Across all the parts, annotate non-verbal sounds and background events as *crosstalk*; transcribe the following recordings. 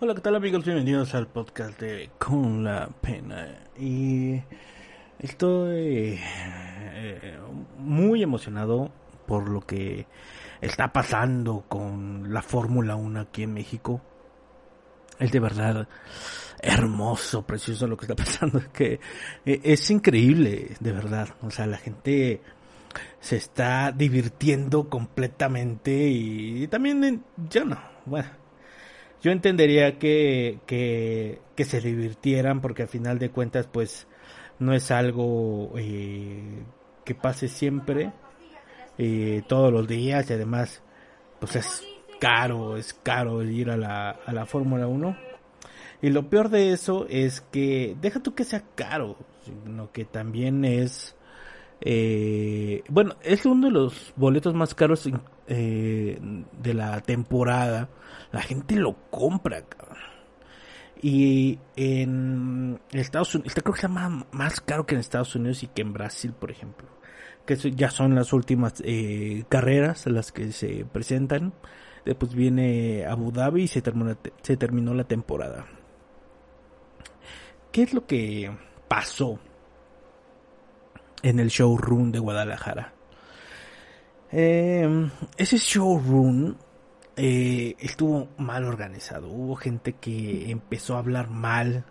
Hola, ¿qué tal amigos? Bienvenidos al podcast de Con la Pena. Y estoy eh, muy emocionado por lo que está pasando con la Fórmula 1 aquí en México. Es de verdad hermoso, precioso lo que está *laughs* pasando. Es que eh, es increíble, de verdad. O sea, la gente se está divirtiendo completamente y, también yo no, bueno, yo entendería que, que, se divirtieran porque al final de cuentas pues no es algo eh, que pase siempre, eh, todos los días y además pues es caro, es caro ir a la, a la Fórmula 1. Y lo peor de eso es que, deja tú que sea caro, sino que también es eh, bueno, es uno de los boletos más caros eh, de la temporada. La gente lo compra, Y en Estados Unidos, creo que está más, más caro que en Estados Unidos y que en Brasil, por ejemplo. Que ya son las últimas eh, carreras las que se presentan. Después viene Abu Dhabi y se, se terminó la temporada. ¿Qué es lo que pasó en el showroom de Guadalajara. Eh, ese showroom eh, estuvo mal organizado. Hubo gente que empezó a hablar mal,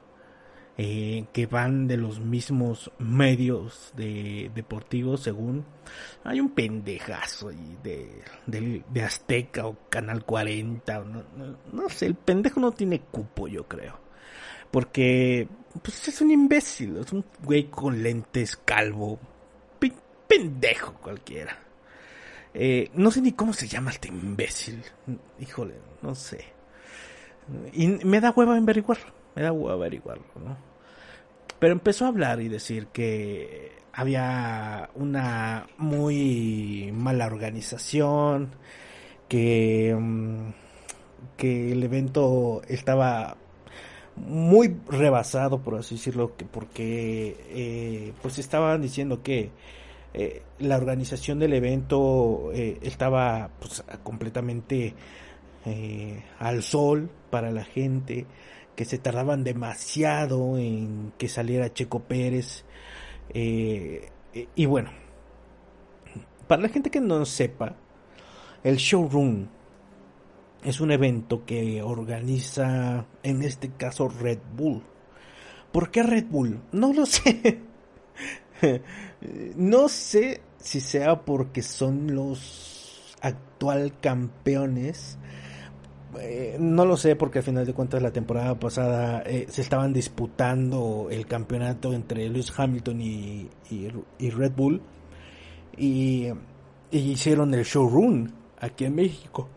eh, que van de los mismos medios de deportivos, según. Hay un pendejazo de, de, Azteca o Canal 40, no, no, sé, el pendejo no tiene cupo, yo creo. Porque pues es un imbécil, es un güey con lentes calvo, pendejo cualquiera. Eh, no sé ni cómo se llama este imbécil, híjole, no sé. Y me da hueva averiguarlo, me da hueva averiguarlo, ¿no? Pero empezó a hablar y decir que había una muy mala organización, que, mm, que el evento estaba muy rebasado, por así decirlo, que porque eh, pues estaban diciendo que eh, la organización del evento eh, estaba pues, completamente al sol para la gente, que se tardaban demasiado en que saliera Checo Pérez. y bueno, para la gente que no sepa, el showroom es un evento que organiza, en este caso, Red Bull. ¿Por qué Red Bull? No lo *laughs* sé. *laughs* no sé si sea porque son los actual campeones. Eh, no lo sé porque al final de cuentas la temporada pasada eh, se estaban disputando el campeonato entre Lewis Hamilton y, Red Bull y, y hicieron el showroom aquí en México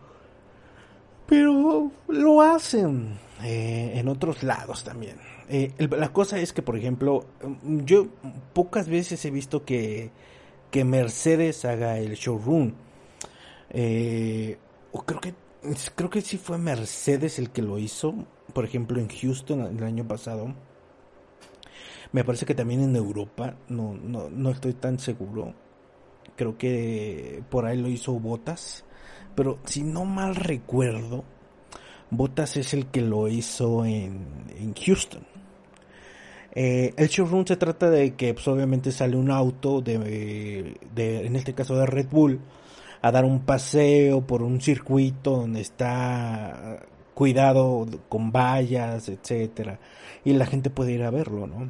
pero lo hacen eh, en otros lados también. Eh, la cosa es que, por ejemplo, yo pocas veces he visto que, que Mercedes haga el showroom. Eh, o creo que creo que sí fue Mercedes el que lo hizo, por ejemplo en Houston el año pasado. Me parece que también en Europa, no, no, no estoy tan seguro. Creo que por ahí lo hizo Botas. Pero si no mal recuerdo, Bottas es el que lo hizo en, Houston. Eh, el showroom se trata de que pues, obviamente sale un auto de, en este caso de Red Bull a dar un paseo por un circuito donde está cuidado con vallas, etcétera, y la gente puede ir a verlo, ¿no?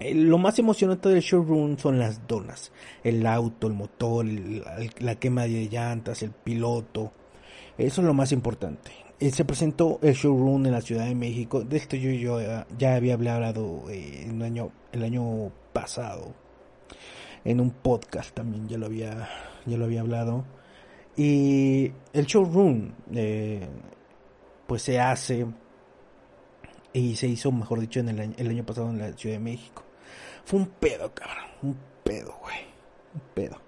Eh, lo más emocionante del showroom son las donas, el auto, el motor, la quema de llantas, el piloto. Eso es lo más importante. Eh, se presentó el showroom en la Ciudad de México. De esto yo, yo ya había hablado eh, el, año, el año pasado. En un podcast también ya lo había, ya lo había hablado. Y el showroom pues se hace y se hizo, mejor dicho, en el el año pasado en la Ciudad de México. Fue un pedo, cabrón. Un pedo, güey. Un pedo.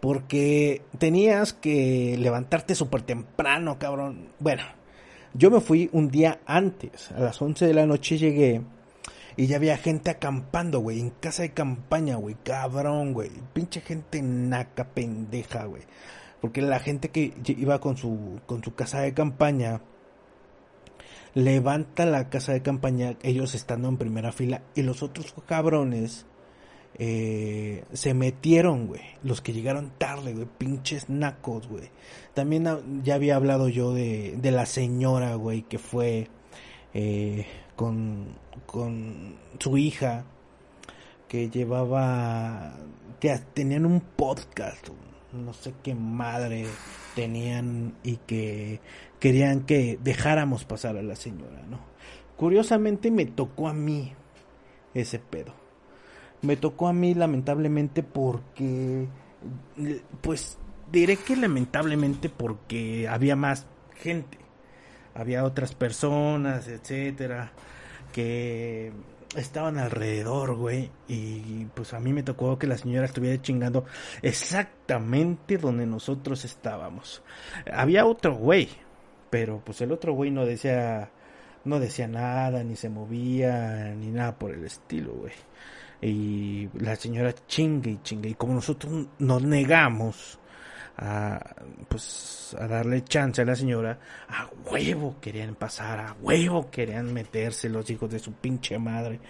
Porque tenías que levantarte súper temprano, cabrón. Bueno, yo me fui un día antes. A las 11 de la noche llegué. Y ya había gente acampando, güey. En casa de campaña, güey. Cabrón, güey. Pinche gente naca, pendeja, güey. Porque la gente que iba con su, con su casa de campaña levanta la casa de campaña, ellos estando en primera fila, y los otros cabrones eh, se metieron, güey. Los que llegaron tarde, güey. Pinches nacos, güey. También ya había hablado yo de, de la señora, güey, que fue eh, con, con su hija, que llevaba, que tenían un podcast, no sé qué madre tenían y que querían que dejáramos pasar a la señora, ¿no? Curiosamente me tocó a mí ese pedo. Me tocó a mí lamentablemente porque, pues diré que lamentablemente porque había más gente, había otras personas, etcétera, que estaban alrededor, güey, y pues a mí me tocó que la señora estuviera chingando exactamente donde nosotros estábamos. Había otro güey, pero pues el otro güey no decía no decía nada, ni se movía, ni nada por el estilo, güey. Y la señora chingue y chingue, y como nosotros nos negamos a pues a darle chance a la señora, a huevo querían pasar, a huevo querían meterse los hijos de su pinche madre.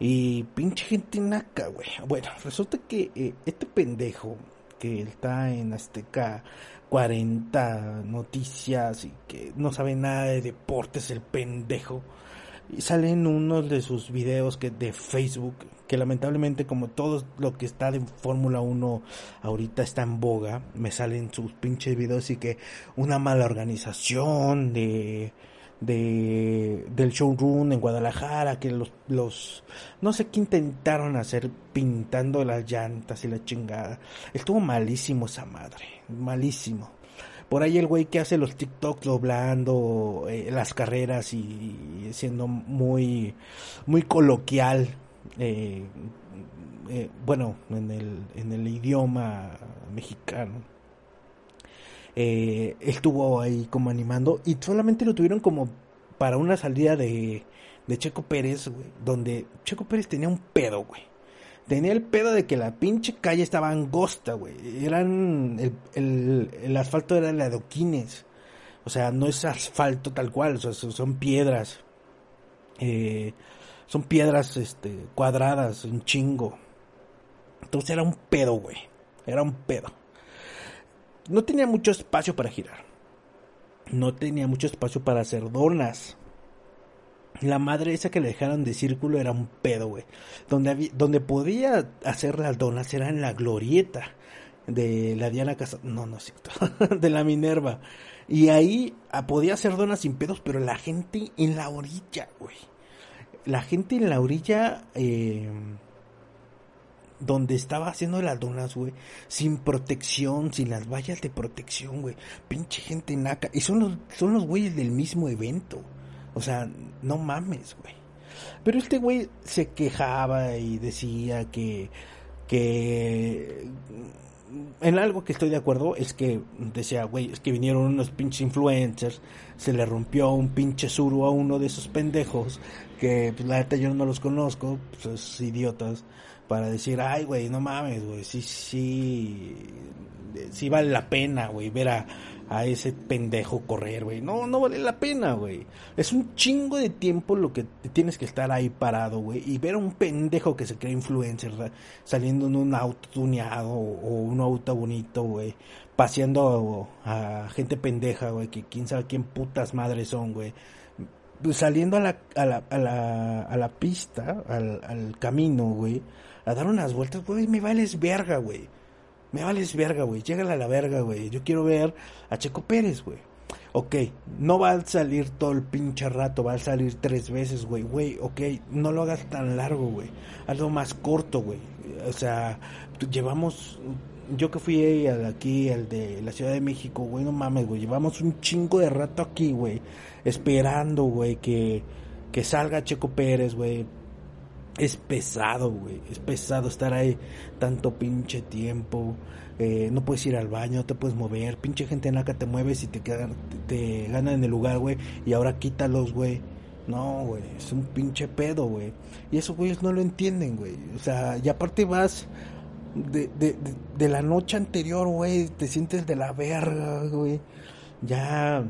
Y pinche gente naca, güey. Bueno, resulta que eh, este pendejo que está en Azteca 40 noticias y que no sabe nada de deportes, el pendejo. Y sale en uno de sus videos que de Facebook que lamentablemente como todo lo que está de Fórmula 1 ahorita está en boga, me salen sus pinches videos y que una mala organización de de del showroom en Guadalajara que los los no sé qué intentaron hacer pintando las llantas y la chingada. Estuvo malísimo esa madre malísimo. Por ahí el güey que hace los TikToks doblando eh, las carreras y siendo muy muy coloquial eh, eh, bueno, en el, en el idioma mexicano. Eh, estuvo ahí como animando y solamente lo tuvieron como para una salida de, de Checo Pérez, donde Checo Pérez tenía un pedo, güey. Tenía el pedo de que la pinche calle estaba angosta, güey. Eran, el, el, el asfalto era de adoquines. O sea, no es asfalto tal cual, son piedras. Eh, son piedras este, cuadradas, un chingo. Entonces era un pedo, güey. Era un pedo. No tenía mucho espacio para girar. No tenía mucho espacio para hacer donas. La madre esa que le dejaron de círculo era un pedo, güey. Donde, donde podía hacer las donas era en la glorieta de la Diana Casa. No, no es cierto. *laughs* de la Minerva. Y ahí ah, podía hacer donas sin pedos, pero la gente en la orilla, güey la gente en la orilla eh, donde estaba haciendo las donas, güey, sin protección, sin las vallas de protección, güey. Pinche gente naca. Y son los, son los güeyes del mismo evento. O sea, no mames, güey. Pero este güey se quejaba y decía que, que en algo que estoy de acuerdo es que decía, güey, es que vinieron unos pinches influencers, se le rompió un pinche suru a uno de esos pendejos, que pues, la neta yo no los conozco, pues idiotas, para decir, ay, güey, no mames, güey, sí, sí, sí vale la pena, güey, ver a, a ese pendejo correr, güey. No, no vale la pena, güey. Es un chingo de tiempo lo que tienes que estar ahí parado, güey. Y ver a un pendejo que se cree influencer saliendo en un auto tuneado o un auto bonito, güey. Paseando a, gente pendeja, güey. Que quién sabe quién putas madres son, güey. Saliendo a la, a la, a la, a la pista, al, al camino, güey. A dar unas vueltas, güey. Me vales verga, güey me vales verga, güey. Llégale a la verga, güey. Yo quiero ver a Checo Pérez, güey. Ok, no va a salir todo el pinche rato, va a salir tres veces, güey. Güey, ok, no lo hagas tan largo, güey. Hazlo más corto, güey. O sea, llevamos. Yo que fui aquí, el de la Ciudad de México, güey, no mames, güey. Llevamos un chingo de rato aquí, güey. Esperando, güey, que, que salga Checo Pérez, güey es pesado, güey. Es pesado estar ahí tanto pinche tiempo. Eh, no puedes ir al baño, no te puedes mover. Pinche gente naca te mueves y te, quedan, te, ganan en el lugar, güey. Y ahora quítalos, güey. No, güey. Es un pinche pedo, güey. Y esos güeyes no lo entienden, güey. O sea, y aparte vas de, de, de la noche anterior, güey. Te sientes de la verga, güey. Ya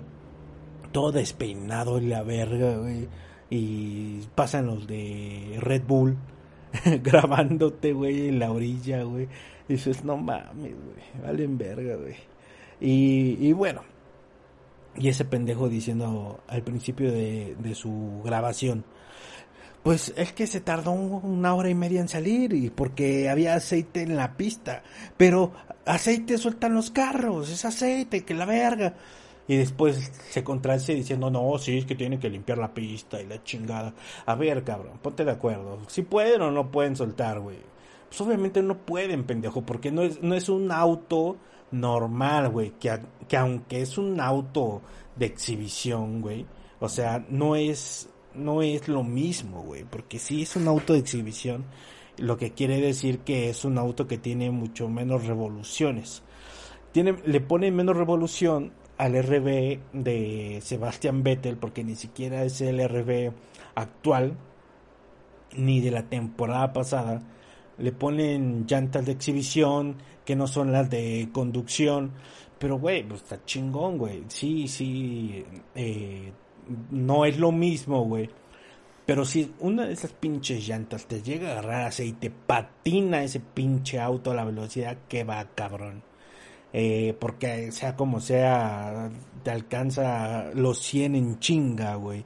todo despeinado en la verga, güey. Y pasan los de Red Bull *laughs* grabándote, güey, en la orilla, güey. Dices, no mames, güey, valen verga, güey. Y, y bueno, y ese pendejo diciendo al principio de, de su grabación, pues es que se tardó una hora y media en salir y porque había aceite en la pista. Pero aceite sueltan los carros, es aceite, que la verga. Y después se contradice diciendo, no, sí, es que tienen que limpiar la pista y la chingada. A ver, cabrón, ponte de acuerdo. Si pueden o no pueden soltar, güey. Pues obviamente no pueden, pendejo, porque no es, no es un auto normal, güey. Que, que aunque es un auto de exhibición, güey. O sea, no es no es lo mismo, güey, porque si es un auto de exhibición, lo que quiere decir que es un auto que tiene mucho menos revoluciones. Tiene, le pone menos revolución al RB de Sebastian Vettel porque ni siquiera es el RB actual ni de la temporada pasada. Le ponen llantas de exhibición que no son las de conducción. Pero, güey, pues está chingón, güey. Sí, sí. Eh, no es lo mismo, güey. Pero si una de esas pinches llantas te llega a agarrar aceite, patina ese pinche auto a la velocidad que va, cabrón. Eh, porque sea como sea, te alcanza los 100 en chinga, güey.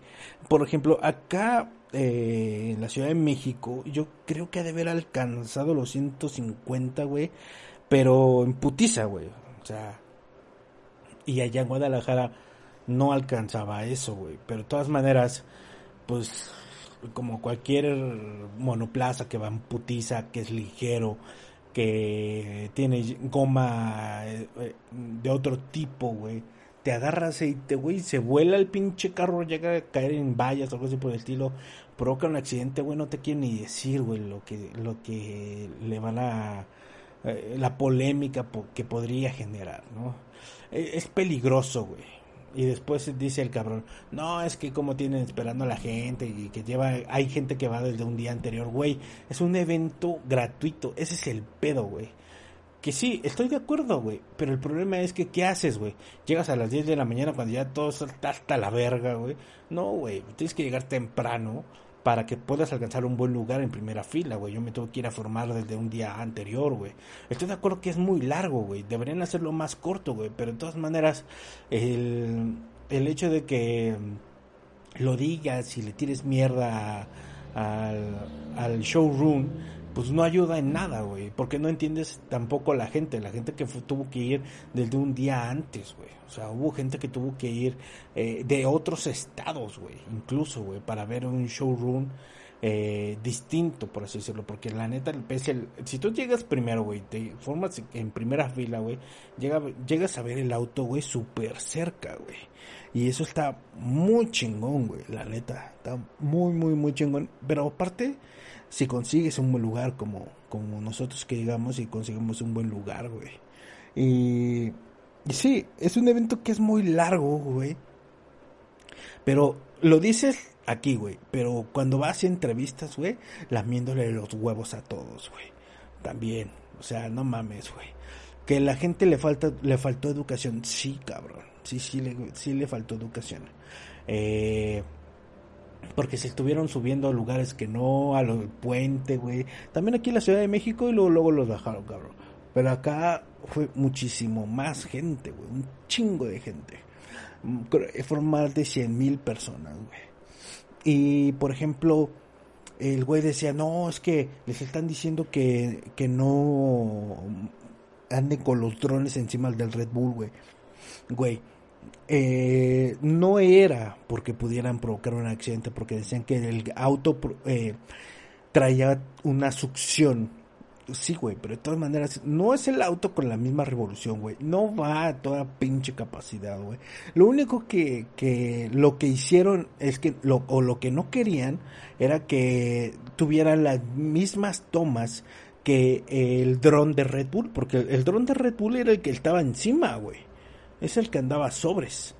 Por ejemplo, acá eh, en la Ciudad de México, yo creo que ha de haber alcanzado los 150, güey. Pero en putiza, güey. O sea, y allá en Guadalajara no alcanzaba eso, güey. Pero de todas maneras, pues como cualquier monoplaza que va en putiza, que es ligero, que tiene goma eh, de otro tipo, güey. Te agarra aceite, güey, se vuela el pinche carro, llega a caer en vallas o algo así por el estilo, provoca un accidente, güey, no te quieren ni decir, güey, lo que, lo que le va a eh, la polémica que podría generar, ¿no? E, es peligroso, güey y después dice el cabrón, no, es que como tienen esperando a la gente y que lleva, hay gente que va desde un día anterior, güey, es un evento gratuito, ese es el pedo, güey. Que sí, estoy de acuerdo, güey, pero el problema es que, ¿qué haces, güey? Llegas a las 10 de la mañana cuando ya todo está hasta la verga, güey. No, güey, tienes que llegar temprano para que puedas alcanzar un buen lugar en primera fila, güey. Yo me tengo que ir a formar desde un día anterior, güey. Estoy de acuerdo que es muy largo, güey. Deberían hacerlo más corto, güey. Pero de todas maneras, el, el hecho de que lo digas y le tires mierda al, al showroom pues no ayuda en nada, güey, porque no entiendes tampoco la gente, la gente que tuvo que ir desde un día antes, güey. O sea, hubo gente que tuvo que ir eh, de otros estados, güey, incluso, güey, para ver un showroom eh, distinto, por así decirlo, porque la neta, el, si tú llegas primero, güey, te formas en primera fila, güey, llega, llegas a ver el auto, güey, súper cerca, güey. Y eso está muy chingón, güey, la neta, está muy, muy, muy chingón. Pero aparte si consigues un buen lugar como, como nosotros que digamos y conseguimos un buen lugar, güey. Y, y sí, es un evento que es muy largo, güey. Pero lo dices aquí, güey. Pero cuando vas a entrevistas, güey, lamiéndole los huevos a todos, güey. También. O sea, no mames, güey. Que la gente le falta, le faltó educación. Sí, cabrón. Sí, sí le, sí le faltó educación. Eh, porque se estuvieron subiendo a lugares que no, a los puente, güey. También aquí en la Ciudad de México y luego, luego los bajaron, cabrón. Pero acá fue muchísimo más gente, güey. Un chingo de gente. Fueron más de 100 mil personas, güey. Y, por ejemplo, el güey decía, no, es que les están diciendo que, que no anden con los drones encima del Red Bull, güey. Güey, eh, no era porque pudieran provocar un accidente, porque decían que el auto eh, traía una succión. Sí, güey, pero de todas maneras, no es el auto con la misma revolución, güey. No va a toda pinche capacidad, güey. Lo único que, que lo que hicieron es que, lo, o lo que no querían, era que tuvieran las mismas tomas que el dron de Red Bull, porque el, el dron de Red Bull era el que estaba encima, güey es el que andaba sobres.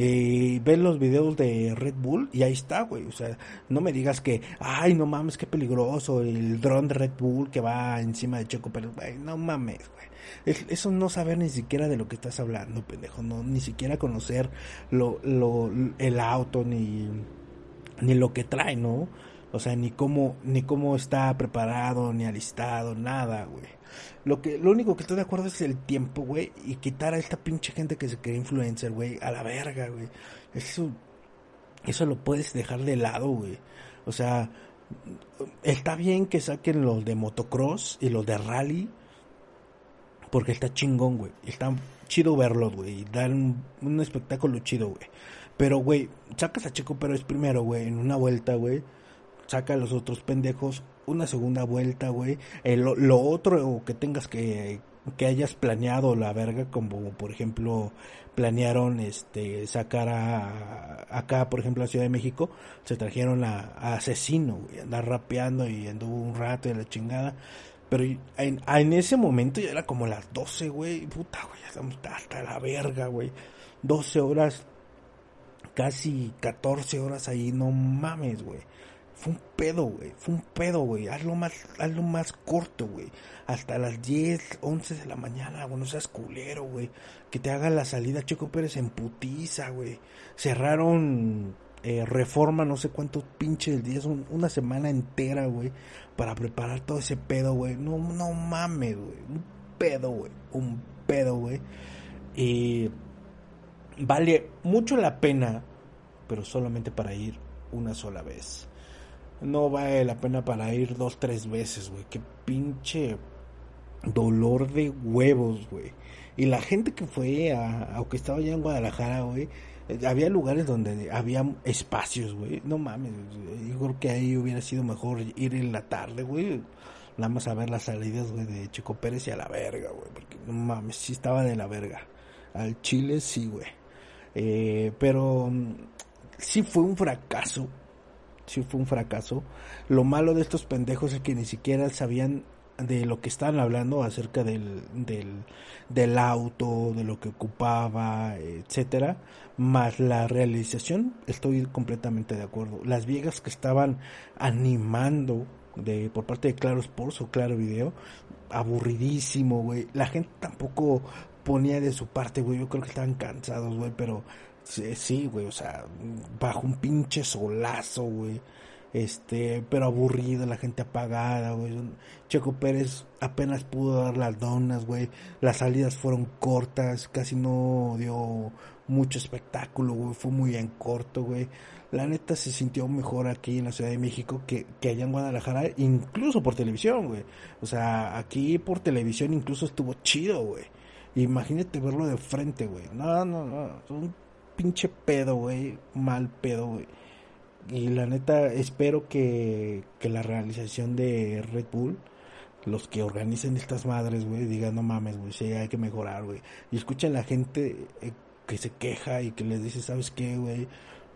Y ves los videos de Red Bull y ahí está, güey. O sea, no me digas que, ay, no mames, qué peligroso. El dron de Red Bull que va encima de Checo Pérez, güey. No mames, güey. eso no saber ni siquiera de lo que estás hablando, pendejo. No, ni siquiera conocer lo, lo, el auto ni, ni lo que trae, ¿no? O sea, ni cómo, ni cómo está preparado, ni alistado, nada, güey. Lo que, lo único que estoy de acuerdo es el tiempo, güey, y quitar a esta pinche gente que se cree influencer, güey, a la verga, güey. Eso, eso lo puedes dejar de lado, güey. O sea, está bien que saquen los de motocross y los de rally, porque está chingón, güey. Está chido verlos, güey. Dan un, un espectáculo chido, güey. Pero, güey, sacas a Checo es primero, güey, en una vuelta, güey saca a los otros pendejos una segunda vuelta, güey. lo otro que tengas que que hayas planeado la verga como por ejemplo planearon este sacar a acá por ejemplo a Ciudad de México se trajeron a, asesino güey andar rapeando y anduvo un rato de la chingada. Pero en, en ese momento ya era como las 12 güey. Puta güey ya estamos hasta la verga güey. 12 horas casi 14 horas ahí no mames güey fue un pedo, güey. Fue un pedo, güey. Hazlo más, hazlo más corto, güey. Hasta las 10, 11 de la mañana, güey. No seas culero, güey. Que te haga la salida Checo Pérez en putiza, güey. Cerraron eh, reforma, no sé cuántos pinches días, una semana entera, güey. Para preparar todo ese pedo, güey. No, no mames, güey. Un pedo, güey. Un pedo, güey. Y vale mucho la pena, pero solamente para ir una sola vez no vale la pena para ir dos, tres veces, güey. Qué pinche dolor de huevos, güey. Y la gente que fue a, aunque estaba allá en Guadalajara, güey, había lugares donde había espacios, güey. No mames, yo creo que ahí hubiera sido mejor ir en la tarde, güey. Nada más a ver las salidas, güey, de Chico Pérez y a la verga, güey. Porque no mames, sí estaba de la verga. Al Chile sí, güey. Eh, pero mm, sí fue un fracaso sí fue un fracaso. Lo malo de estos pendejos es que ni siquiera sabían de lo que estaban hablando acerca del, del, del auto, de lo que ocupaba, etcétera, más la realización, estoy completamente de acuerdo. Las viejas que estaban animando de por parte de Claro Sports o Claro Video, aburridísimo, güey. La gente tampoco ponía de su parte, güey. Yo creo que estaban cansados, güey, pero Sí, güey, o sea, bajo un pinche solazo, güey. Este, pero aburrido, la gente apagada, güey. Checo Pérez apenas pudo dar las donas, güey. Las salidas fueron cortas, casi no dio mucho espectáculo, güey. Fue muy en corto, güey. La neta se sintió mejor aquí en la Ciudad de México que, que allá en Guadalajara, incluso por televisión, güey. O sea, aquí por televisión incluso estuvo chido, güey. Imagínate verlo de frente, güey. No, no, no pinche pedo, güey. Mal pedo, güey. Y la neta, espero que, que la realización de Red Bull, los que organicen estas madres, güey, digan, no mames, güey, sí, hay que mejorar, güey. Y escuchen la gente eh, que se queja y que les dice, ¿sabes qué, güey?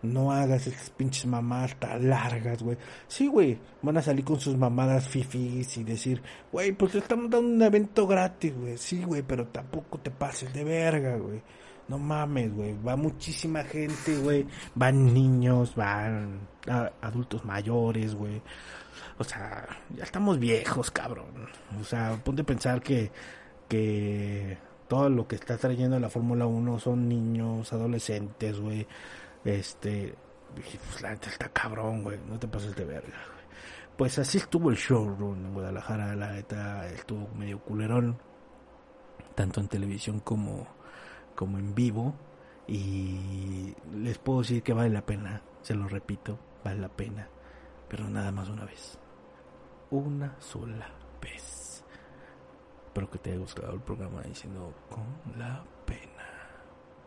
No hagas estas pinches mamadas tan largas, güey. Sí, güey, van a salir con sus mamadas fifis y decir, güey, pues estamos dando un evento gratis, güey. Sí, güey, pero tampoco te pases de verga, güey. No mames, güey. Va muchísima gente, güey. Van niños, van adultos mayores, güey. O sea, ya estamos viejos, cabrón. O sea, ponte a pensar que, que todo lo que está trayendo la Fórmula 1 son niños, adolescentes, güey. Este, pues la neta está cabrón, güey. No te pases de verga, güey. Pues así estuvo el showroom en Guadalajara, la neta estuvo medio culerón. Tanto en televisión como como en vivo y les puedo decir que vale la pena, se lo repito, vale la pena, pero nada más una vez. Una sola vez. Espero que te haya gustado el programa diciendo con la P.